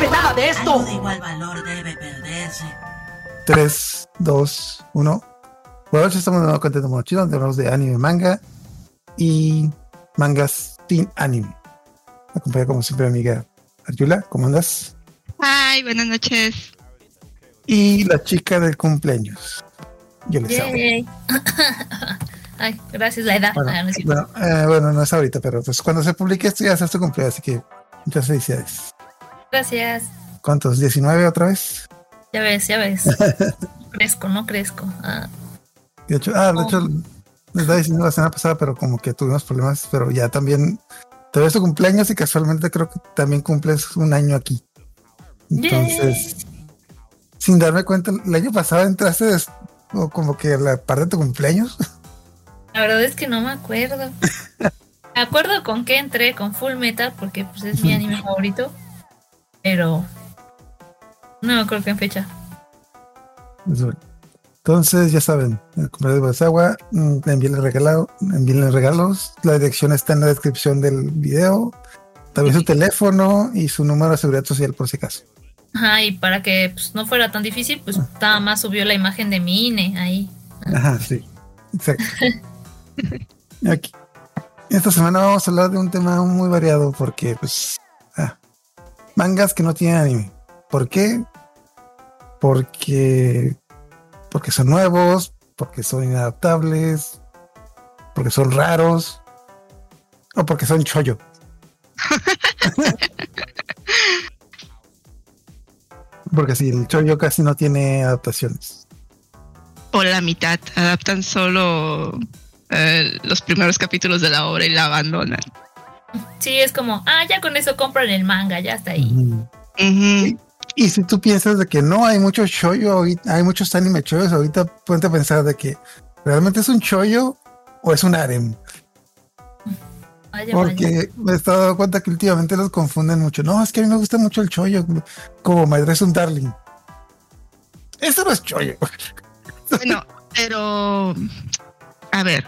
sabe nada de esto. Algo de igual valor debe perderse. 3, 2, 1. Bueno, estamos de nuevo contento mochilo, donde hablamos de anime, manga y mangas sin anime. Me acompaña como siempre mi amiga Arjula, ¿cómo andas? Ay, buenas noches. Y la chica del cumpleaños. Yo les amo. Yay. Ay, gracias, la edad. Bueno, Ah, no bueno, eh, bueno, no es ahorita, pero pues cuando se publique esto ya es tu cumpleaños, así que muchas felicidades. Gracias. ¿Cuántos? ¿19 otra vez? Ya ves, ya ves. crezco, no crezco. Ah, De hecho, ah, de Oh. hecho, les estaba diciendo la semana pasada, pero como que tuvimos problemas, pero ya también, todavía es tu cumpleaños y casualmente creo que también cumples un año aquí. Entonces, sin darme cuenta, el año pasado entraste des- o como que a la parte de tu cumpleaños. la verdad es que no me acuerdo. Me acuerdo con qué entré, con Full Metal, porque pues es mi anime favorito. Pero no me acuerdo qué fecha. Entonces, ya saben, el cumpleaños de Basagua, envíenle regalado, envíenle regalos. La dirección está en la descripción del video. También su teléfono y su número de seguridad social por si acaso. Ajá, y para que pues, no fuera tan difícil, pues nada más subió la imagen de mi INE ahí. Ajá, sí, exacto. Aquí. Esta semana vamos a hablar de un tema muy variado porque, pues, ah, mangas que no tienen anime. ¿Por qué? Porque, porque son nuevos, porque son inadaptables, porque son raros o porque son chollo. porque sí, el chollo casi no tiene adaptaciones. O la mitad. Adaptan solo eh, los primeros capítulos de la obra y la abandonan. Sí, es como, ah, ya con eso compran el manga, ya está ahí. Y si tú piensas de que no hay mucho chollo ahorita, hay muchos anime chollos ahorita, ponte a pensar de que realmente es un chollo o es un harem. Vaya, vaya. Porque me he estado dando cuenta que últimamente los confunden mucho. No, es que a mí me gusta mucho el chollo, como My Dress un Darling. Eso no es chollo. Bueno, pero a ver,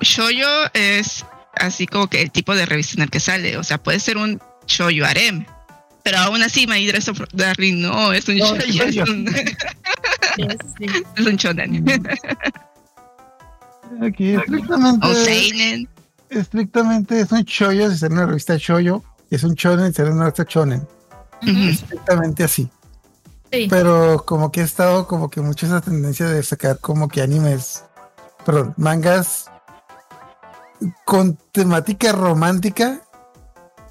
shoyo es así como que el tipo de revista en el que sale. O sea, puede ser un shoyo harem. Pero aún así, My Dress of Darling no es un No, shoyo, es un, Sí, sí. es un shonen. Aquí estrictamente, O seinen. estrictamente es un chollo si sale en una revista y Es un shonen si sale en una revista shonen. Ujú. Estrictamente así. Sí. pero como que he estado como que mucho esa tendencia de sacar como que animes, perdón, mangas con temática romántica,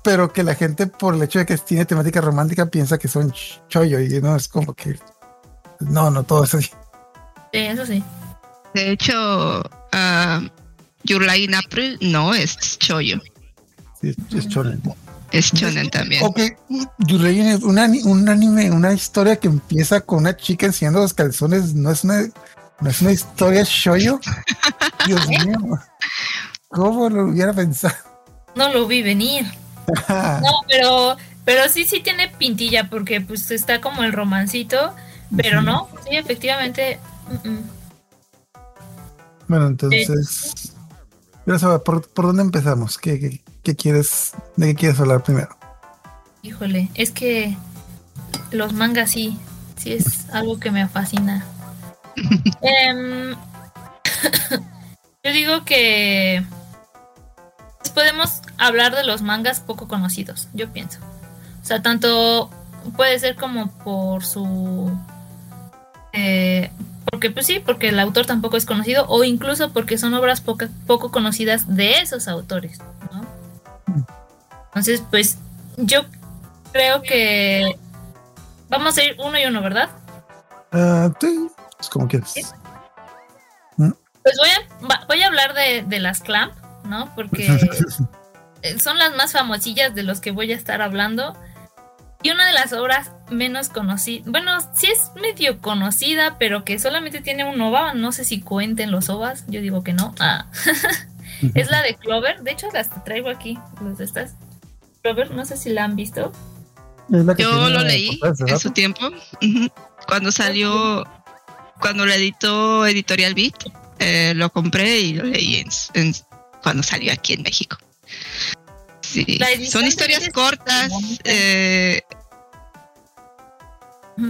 pero que la gente por el hecho de que tiene temática romántica piensa que son ch- chollo y no es como que no, no todo es así. Sí, eso sí. De hecho, Your Lie in April no es shoyo. Sí, es shonen. Es shonen también. Ok, Yurei es un anime, una historia que empieza con una chica enseñando los calzones, no es una, no es una historia shoyo. Dios mío, ¿cómo lo hubiera pensado? No lo vi venir. No, pero, pero sí, sí tiene pintilla, porque pues está como el romancito, pero no, sí, efectivamente. Bueno, entonces, saber, ¿por, por dónde empezamos? ¿Qué, qué, qué quieres, de qué quieres hablar primero? Híjole, es que los mangas sí, sí es algo que me fascina. Em, yo digo que podemos hablar de los mangas poco conocidos, yo pienso. O sea, tanto puede ser como por su... eh, porque pues sí, porque el autor tampoco es conocido o incluso porque son obras poca- poco conocidas de esos autores, ¿no? Entonces, pues yo creo que vamos a ir uno y uno, ¿verdad? Ah, sí, es como quieres. Sí. Pues voy a, voy a hablar de, de las Clamp, ¿no? Porque eh, son las más famosillas de los que voy a estar hablando. Y una de las obras menos conocidas, bueno, sí es medio conocida, pero que solamente tiene un OVA, no sé si cuenten los OVAs, yo digo que no. Ah. es la de Clover, de hecho las traigo aquí, las de estas. Clover, no sé si la han visto. Yo lo leí en su tiempo. Cuando salió, cuando lo editó Editorial Beat, eh, lo compré y lo leí en, en- cuando salió aquí en México. Sí. Son historias cortas. eh,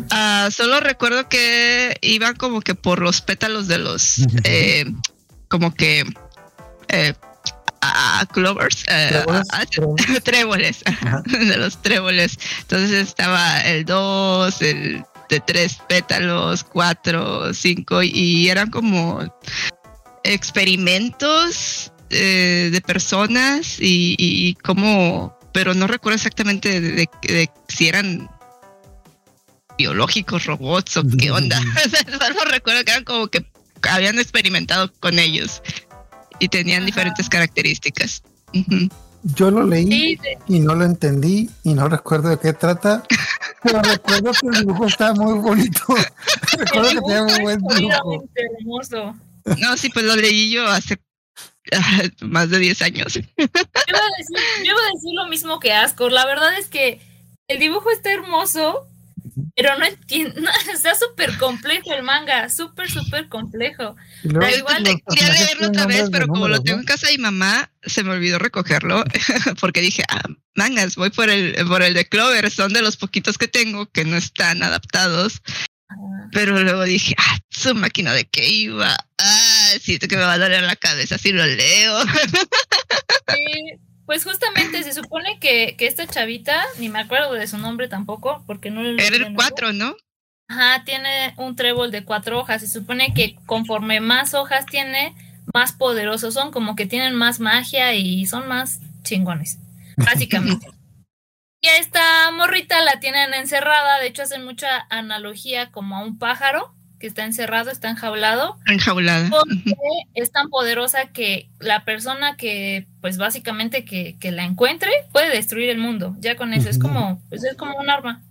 Ah, solo recuerdo que iban como que por los pétalos de los, eh, como que, eh, a clovers, eh, ¿Tréboles? a- ¿Tréboles? tréboles, Ajá. de los tréboles. Entonces estaba el 2, el de tres pétalos, cuatro, cinco, y eran como experimentos eh, de personas y, y como, pero no recuerdo exactamente de, de- de si eran biológicos, robots o qué onda. Solo recuerdo que eran como que habían experimentado con ellos y tenían Ajá. diferentes características. Yo lo leí Sí, y no lo entendí y no recuerdo de qué trata, pero recuerdo que el dibujo está muy bonito. recuerdo que tenía muy buen dibujo. hermoso. No, sí, pues lo leí yo hace más de 10 años. Yo iba, a decir, yo iba a decir lo mismo que Ascor. La verdad es que el dibujo está hermoso, pero no entiendo. está súper complejo el manga. Súper, súper complejo. Da igual, Quería leerlo otra vez, pero como lo tengo ¿no? en casa de mi mamá, se me olvidó recogerlo porque dije, ah, mangas, voy por el, por el de Clover, son de los poquitos que tengo que no están adaptados. Pero luego dije, ah, su máquina de qué iba. Siento que me va a doler la cabeza si lo leo. sí, pues justamente se supone que, que esta chavita, ni me acuerdo de su nombre tampoco, porque no lo Era el. 4, ¿no? Ajá, tiene un trébol de cuatro hojas. Se supone que conforme más hojas tiene, más poderosos son, como que tienen más magia y son más chingones, básicamente. y a esta morrita la tienen encerrada, de hecho hacen mucha analogía como a un pájaro que está encerrado, está enjaulado, Enjaulada. porque es tan poderosa que la persona que, pues básicamente que, que la encuentre puede destruir el mundo. Ya con eso es como, pues es como un arma.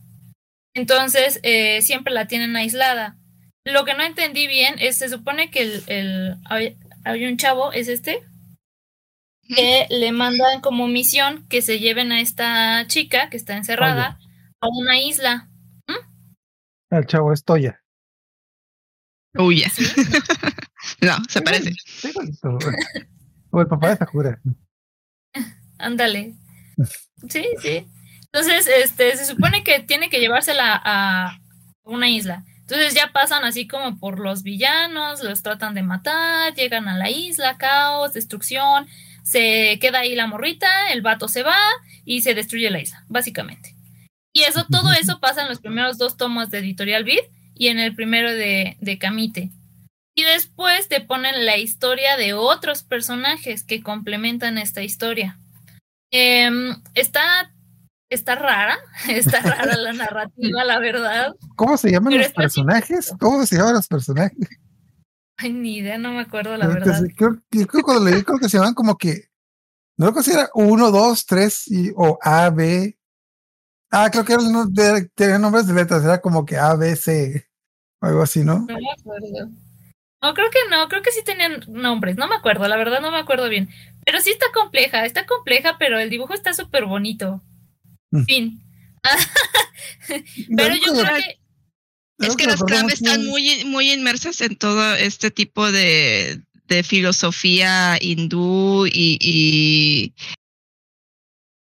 Entonces eh, siempre la tienen aislada. Lo que no entendí bien es, se supone que el, el hay, hay un chavo, es este, que le mandan como misión que se lleven a esta chica que está encerrada a una isla. El chavo es Toya. Uy, ya. ¿sí? No, se parece. Sí. O el papá de Sakura. Ándale. Sí, sí. Entonces, este, se supone que tiene que llevársela a una isla. Entonces ya pasan así como por los villanos, los tratan de matar, llegan a la isla, caos, destrucción, se queda ahí la morrita, el vato se va y se destruye la isla, básicamente. Y eso, todo eso pasa en los primeros dos tomos de Editorial Vid y en el primero de, de Camite. Y después te ponen la historia de otros personajes que complementan esta historia. Em, está, está rara, está rara la narrativa, la verdad. ¿Cómo se llaman Pero los personajes? ¿Cómo se llaman los personajes? Ay, ni idea, no me acuerdo la verdad. Creo, yo creo que cuando leí, creo que se llaman como que. No recuerdo si era uno, dos, tres y, o A, B. Ah, creo que eran, tenían nombres de letras, era como que A, B, C. Algo así, ¿no? No me acuerdo. No, creo que no, creo que sí tenían nombres, no me acuerdo, la verdad no me acuerdo bien. Pero sí está compleja, está compleja, pero el dibujo está súper bonito. Mm. Fin. Pero yo creo que Es que las Cram están muy, muy inmersas en todo este tipo de, de filosofía hindú y, y,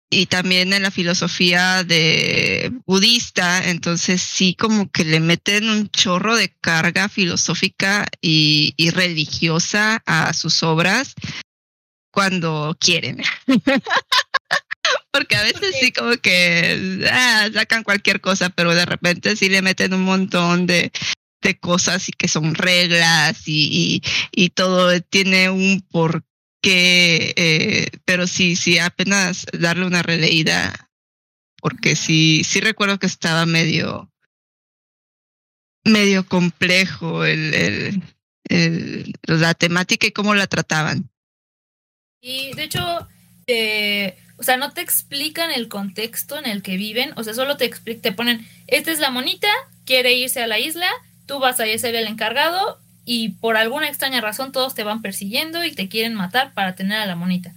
y también en la filosofía de budista. Entonces sí como que le meten un chorro de carga filosófica y, religiosa a sus obras cuando quieren. Porque a veces sí como que ah, sacan cualquier cosa, pero de repente sí le meten un montón de, de cosas y que son reglas y, y, y todo tiene un porqué, eh, pero sí, sí, apenas darle una releída, porque sí, sí recuerdo que estaba medio, medio complejo el, la temática y cómo la trataban. Y de hecho, eh, o sea, no te explican el contexto en el que viven, o sea, solo te, te ponen, esta es la monita, quiere irse a la isla, tú vas a ser el encargado y por alguna extraña razón todos te van persiguiendo y te quieren matar para tener a la monita.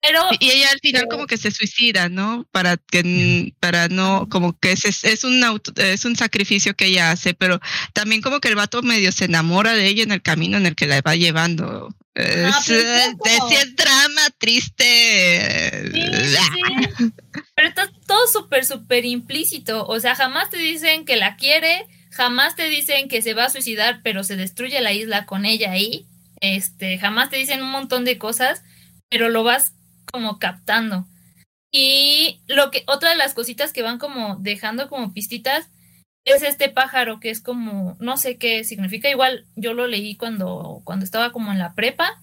Pero Y ella al final Pero- como que se suicida, ¿no? Para que para no como que es, es un auto, es un sacrificio que ella hace, pero también como que el vato medio se enamora de ella en el camino en el que la va llevando. Es, pero es eh, como- es- es drama triste. Sí, sí. Pero está, todo súper, súper implícito. O sea, jamás te dicen que la quiere, jamás te dicen que se va a suicidar, pero se destruye la isla con ella ahí. Este, jamás te dicen un montón de cosas, pero lo vas como captando. Y lo que, otra de las cositas que van como dejando como pistitas es este pájaro que es como, no sé qué significa, igual yo lo leí cuando, cuando estaba como en la prepa,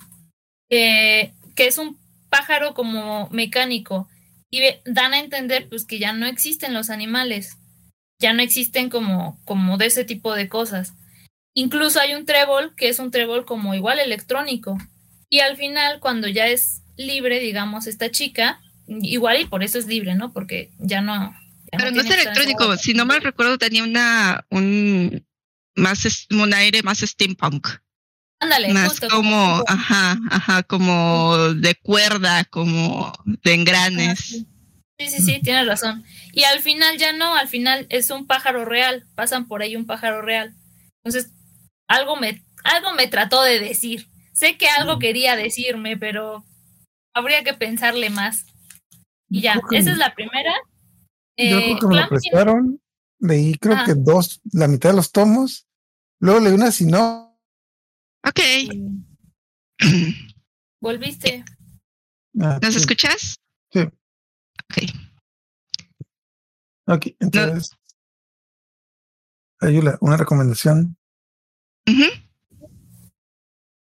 que es un pájaro como mecánico y dan a entender pues que ya no existen los animales, ya no existen como, como de ese tipo de cosas. Incluso hay un trébol que es un trébol como igual electrónico. Y al final, cuando ya es libre, digamos, esta chica, igual y por eso es libre, ¿no? Porque ya no. Pero no, es electrónico, si no mal recuerdo, tenía una un más un aire más steampunk. Ándale, más como, ajá, ajá, como de cuerda, como de engranes. Sí. sí, sí, tienes razón. Y al final ya no, al final es un pájaro real, pasan por ahí un pájaro real. Entonces, algo me, algo me trató de decir. Sé que algo quería decirme, pero habría que pensarle más. Y ya, esa es la primera. Yo creo que me lo prestaron, leí creo que dos, la mitad de los tomos, luego leí una si no, Ok. Volviste. Ah, ¿Nos escuchas? Sí. Ok. Ok, entonces. Ayula, una recomendación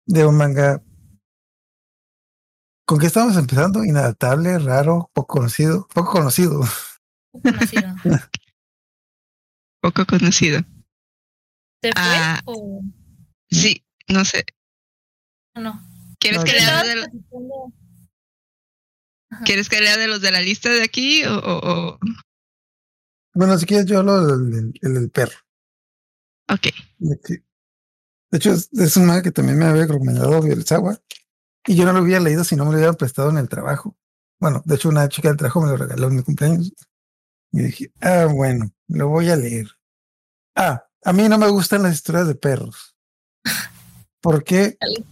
de un manga. ¿Con qué estamos empezando? Inadaptable, raro, poco conocido. Poco conocido. Conocido. Poco conocido. ¿Te fue? Ah. o Sí, no sé. no? ¿Quieres No, que lea Estabas de, Ajá. ¿Quieres que lea de los de la lista de aquí o, o- o- Bueno, si quieres, yo hablo del, del- el del perro. Ok. De hecho, es, es un manga que también me había recomendado Bielsawa. Y yo no lo había leído si no me lo hubieran prestado en el trabajo. Bueno, de hecho, una chica del trabajo me lo regaló en mi cumpleaños. Y dije, ah, bueno, lo voy a leer. Ah, a mí no me gustan las historias de perros. Porque Dale.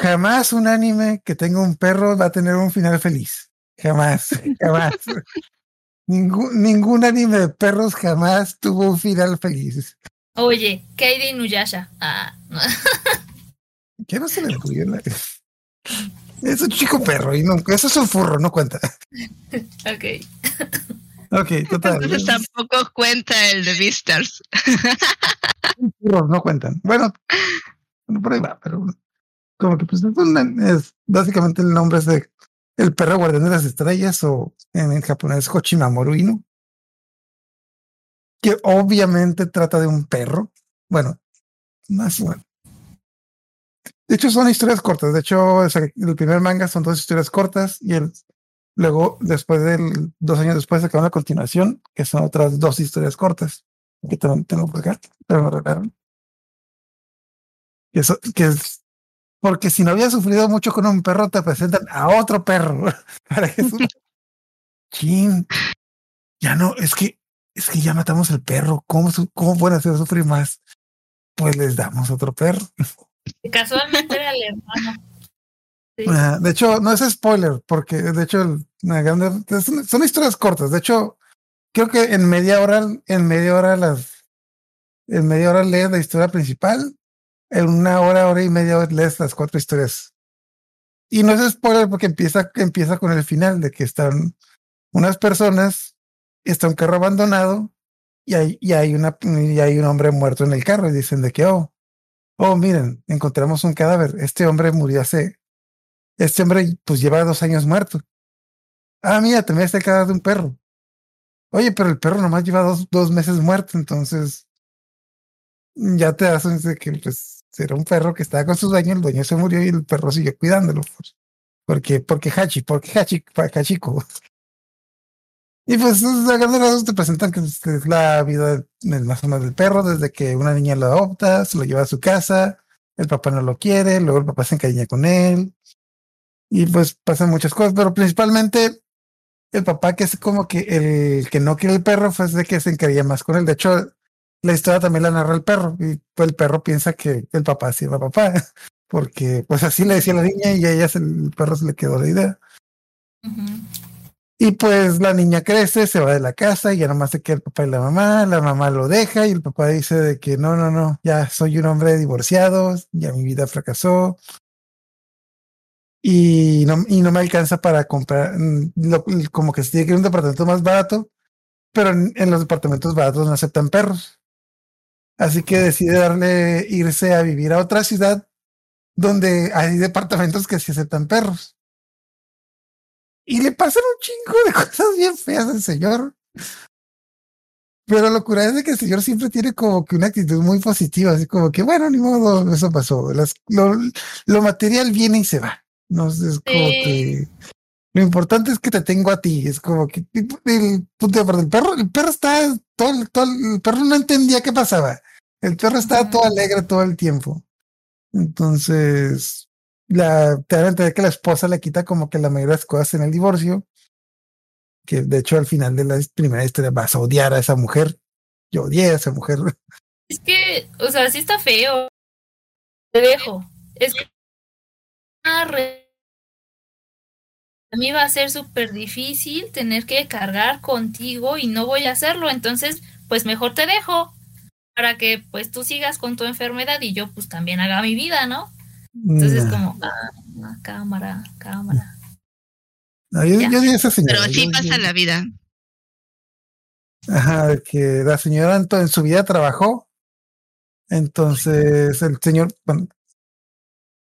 Jamás un anime que tenga un perro va a tener un final feliz. Jamás, jamás. ningún, ningún anime de perros jamás tuvo un final feliz. Oye, ¿qué hay de Inuyasha? Ah. ¿Qué no se le ocurrió? la- Es un chico perro y no, eso es un furro, no cuenta. ok. Ok, total. Entonces tampoco cuenta el de Beastars. Furros no cuentan. Bueno, bueno, por ahí va, pero como que pues es, básicamente el nombre es de el perro guardián de las estrellas o en, en japonés Hochimamoru Inu. Que obviamente trata de un perro. Bueno, más bueno. De hecho, son historias cortas. De hecho, el primer manga son dos historias cortas y el luego, después del dos años después, sacaron la continuación, que son otras dos historias cortas que tengo por pero me regalaron. Que, que es porque si no había sufrido mucho con un perro, te presentan a otro perro. Para su- Chin, ya no, es que, es que ya matamos al perro. ¿Cómo, cómo pueden hacer sufrir más? Pues les damos otro perro. Casualmente era el hermano. Sí. Ah, de hecho, no es spoiler, porque de hecho, el- son historias cortas. De hecho, creo que en media hora, en media hora las, en media hora lees la historia principal, en una hora, hora y media lees las cuatro historias. Y no es spoiler porque empieza, empieza con el final de que están unas personas, está un carro abandonado y hay, y hay una, y hay un hombre muerto en el carro y dicen de que, oh, oh, miren, encontramos un cadáver. Este hombre murió hace este hombre pues lleva dos años muerto. Ah, mira, también está el cadáver de un perro. Oye, pero el perro nomás lleva dos, dos meses muerto, entonces ya te das de que pues era un perro que estaba con su dueño, el dueño se murió y el perro siguió cuidándolo. pues. Porque, porque Hachi, porque Hachi, Hachiko. Y pues a grandes rasgos te presentan que es es la vida más o menos del perro, desde que una niña lo adopta, se lo lleva a su casa, el papá no lo quiere, luego el papá se encariña con él, y pues pasan muchas cosas, pero principalmente el papá que es como que el que no quiere el perro fue de que se encariña más con él. De hecho, la historia también la narra el perro y pues el perro piensa que el papá sí era papá, porque pues así le decía la niña y a ella se- el perro se le quedó la idea. Ujú. Y pues la niña crece, se va de la casa y ya nomás se queda el papá y la mamá. La mamá lo deja y el papá dice de que no, no, no, ya soy un hombre divorciado, ya mi vida fracasó. Y no, y no me alcanza para comprar, mm, lo- como que se tiene que ir a un departamento más barato, pero en, en los departamentos baratos no aceptan perros. Así que decide darle, irse a vivir a otra ciudad donde hay departamentos que sí aceptan perros. Y le pasan un chingo de cosas bien feas al señor. Pero lo cura es de que el señor siempre tiene como que una actitud muy positiva, así como que, bueno, ni modo, eso pasó. Las- lo, lo material viene y se va. No sé, es como Sí. que lo importante es que te tengo a ti. Es como que el punto de el perro, el perro está todo, el perro no entendía qué pasaba. El perro estaba todo alegre todo el tiempo. Entonces, la, te dan a entender que la esposa le quita como que la mayoría de las cosas en el divorcio. Que de hecho al final de la primera historia vas a odiar a esa mujer. Yo odié a esa mujer. Es que, o sea, sí está feo. Te dejo. Es que a mí va a ser súper difícil tener que cargar contigo y no voy a hacerlo. Entonces, pues mejor te dejo para que pues tú sigas con tu enfermedad y yo pues también haga mi vida, ¿no? Entonces Nah. como, ah, cámara, cámara. No, yo, yo esa señora. Pero así Yo- pasa yo- la vida. Ajá, de que la señora en, su vida trabajó. Entonces el señor, bueno,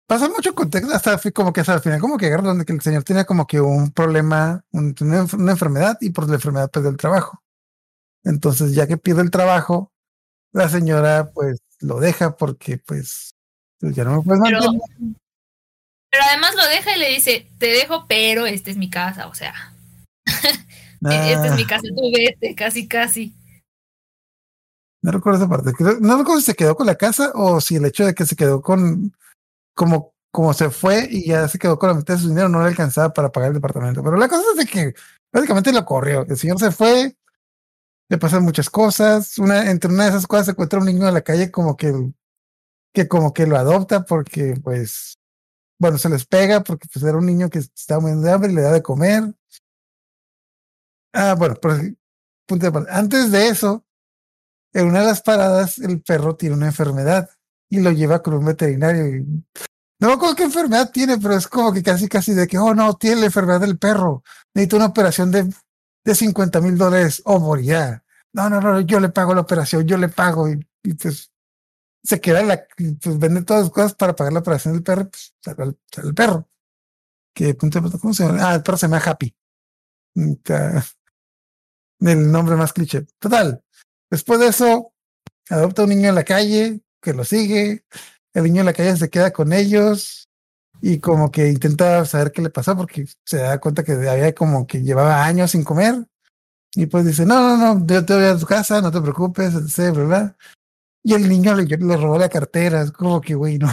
pasa mucho contexto, hasta como que hasta al final, como que agarra donde que el señor tenía como que un problema, un- una, enf- una enfermedad y por la enfermedad perdió el trabajo. Entonces, ya que pierde el trabajo, la señora pues lo deja porque pues, pues, ya no me puedes Pero- mantener. Pero además lo deja y le dice, te dejo, pero esta es mi casa, o sea, esta es mi Ah, casa, tú vete, casi, casi. no recuerdo esa parte. No recuerdo si se quedó con la casa o si el hecho de que se quedó con como, como se fue y ya se quedó con la mitad de su dinero, no le alcanzaba para pagar el departamento. Pero la cosa es de que básicamente lo corrió. El señor se fue, le pasan muchas cosas. Una, entre una de esas cosas se encuentra un niño en la calle como que, que como que lo adopta porque pues, bueno, se les pega porque pues era un niño que estaba muriendo de hambre y le da de comer. Ah, bueno, pero punto de antes de eso, en una de las paradas, el perro tiene una enfermedad y lo lleva con un veterinario. no me acuerdo qué enfermedad tiene, pero es como que casi, casi de que, oh no, tiene la enfermedad del perro. Necesita una operación de, de 50 mil dólares o morirá. No, no, no, yo le pago la operación, yo le pago. Y, pues se queda la, pues vende todas las cosas para pagar la operación del perro, pues sale el, el perro. Que ¿cómo se llama? Ah, el perro se llama Happy. El nombre más cliché. Total. Después de eso, adopta un niño en la calle que lo sigue. El niño en la calle se queda con ellos y como que intenta saber qué le pasó porque se da cuenta que había como que llevaba años sin comer. Y pues dice, no, no, no, yo te voy a tu casa, no te preocupes, etc. Y el niño le, le robó la cartera, es como que, güey, no.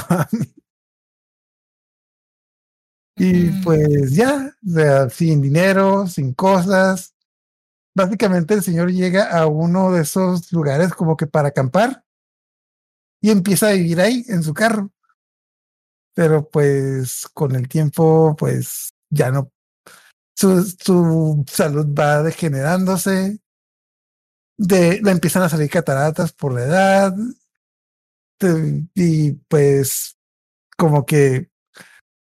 Y pues ya, o sea, sin dinero, sin cosas. Básicamente el señor llega a uno de esos lugares como que para acampar y empieza a vivir ahí en su carro. Pero pues con el tiempo, pues ya no, su, su salud va degenerándose. De, empiezan a salir cataratas por la edad. y pues como que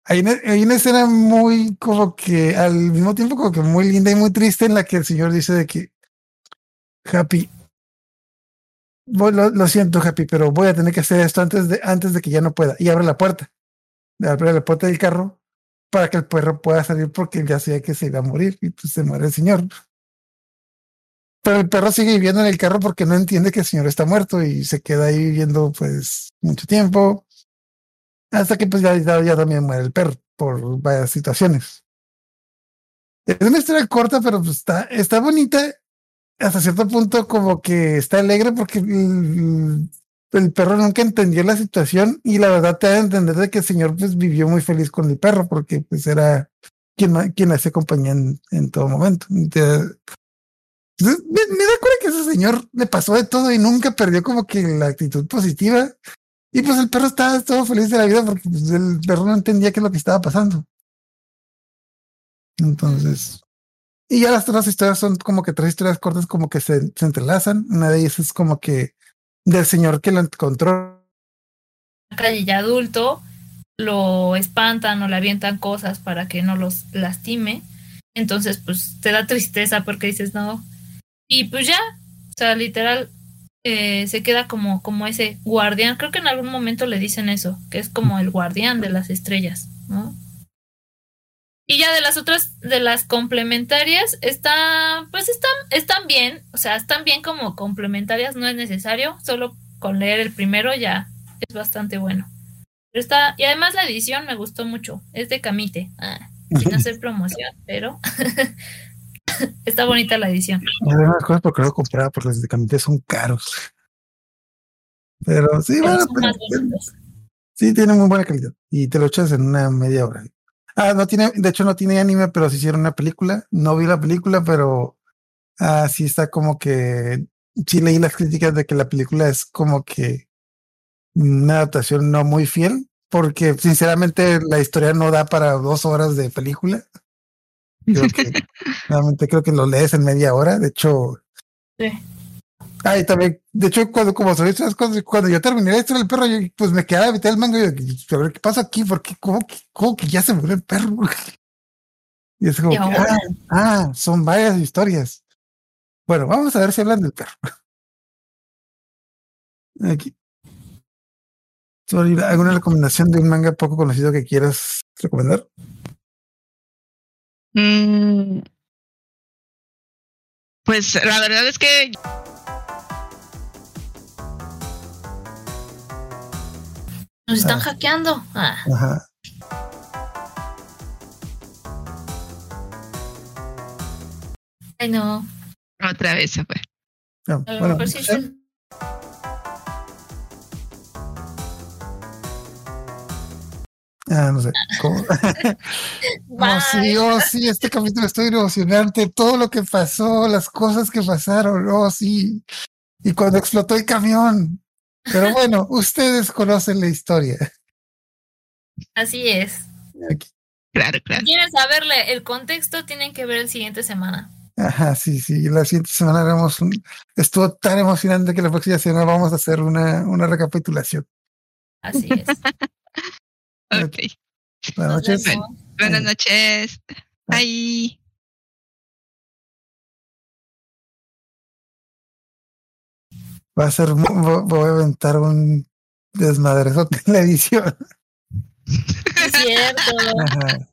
hay una, hay una escena muy como que al mismo tiempo como que muy linda y muy triste en la que el señor dice de que Happy, lo, lo siento Happy, pero voy a tener que hacer esto antes de, antes de que ya no pueda. Y abre la puerta, abre la puerta del carro para que el perro pueda salir porque ya sabía que se iba a morir y pues se muere el señor. Pero el perro sigue viviendo en el carro porque no entiende que el señor está muerto y se queda ahí viviendo pues mucho tiempo. Hasta que pues ya, ya, ya también muere el perro por varias situaciones. Es una historia corta, pero pues está, está bonita. Hasta cierto punto como que está alegre porque el, el perro nunca entendió la situación y la verdad te da a entender de que el señor pues vivió muy feliz con el perro porque pues era quien, quien hacía compañía en, todo momento. Te- me, me da cuenta que ese señor le pasó de todo y nunca perdió como que la actitud positiva. Y pues el perro estaba todo feliz de la vida porque pues, el perro no entendía qué es lo que estaba pasando. Entonces, Y ya las otras historias son como que tres historias cortas como que se, se entrelazan. Una de ellas es como que del señor que lo encontró. calle ya adulto, lo espantan o le avientan cosas para que no los lastime. Entonces, pues te da tristeza porque dices no. Y pues ya, o sea, literal, eh, se queda como, como ese guardián. Creo que en algún momento le dicen eso, que es como el guardián de las estrellas, ¿no? Y ya de las otras, de las complementarias, está, pues están, están bien, o sea, están bien como complementarias, no es necesario, solo con leer el primero ya es bastante bueno. Pero está, y además la edición me gustó mucho, es de Camite, ah, sin hacer promoción, pero está bonita la edición. Unas cosas porque lo compraba porque los de Camite son caros. Pero sí, Pero bueno, pero- sí, tiene muy buena calidad. Y te lo echas en una media hora. Ah, no tiene, de hecho no tiene anime, pero se hicieron una película. No vi la película, pero ah, sí está como que sí leí las críticas de que la película es como que una adaptación no muy fiel, porque sinceramente la historia no da para dos horas de película. Creo que realmente creo que lo lees en media hora. De hecho, Sí. Ah, y también, de hecho, cuando, como esas cosas, cuando yo terminé historia del perro, yo, pues me quedaba a mitad del mango y yo, a ver qué pasa aquí, porque cómo cómo que ya se murió el perro. Y es como, que, ah, ah, son varias historias. Bueno, vamos a ver si hablan del perro. Aquí. ¿Alguna recomendación de un manga poco conocido que quieras recomendar? Mm, Pues la verdad es que Nos están Ah. hackeando. Ah, Ajá. ay, no. otra vez se fue. No, A lo bueno, mejor sí es el- ah, no sé. ¿Cómo? Oh, sí, oh, sí, este capítulo estoy emocionante. Todo lo que pasó, las cosas que pasaron, oh, sí. Y cuando explotó el camión. Pero bueno, ustedes conocen la historia. Así es. Aquí. Claro, Si claro. quieren saberle el contexto, tienen que ver el siguiente semana. Ajá, sí, sí. La siguiente semana haremos un. Estuvo tan emocionante que la próxima semana vamos a hacer una, una recapitulación. Así es. Ok. Buenas noches. Buenas noches. Bye. Va a ser. Voy a aventar un edición. Sí, es cierto. Ajá.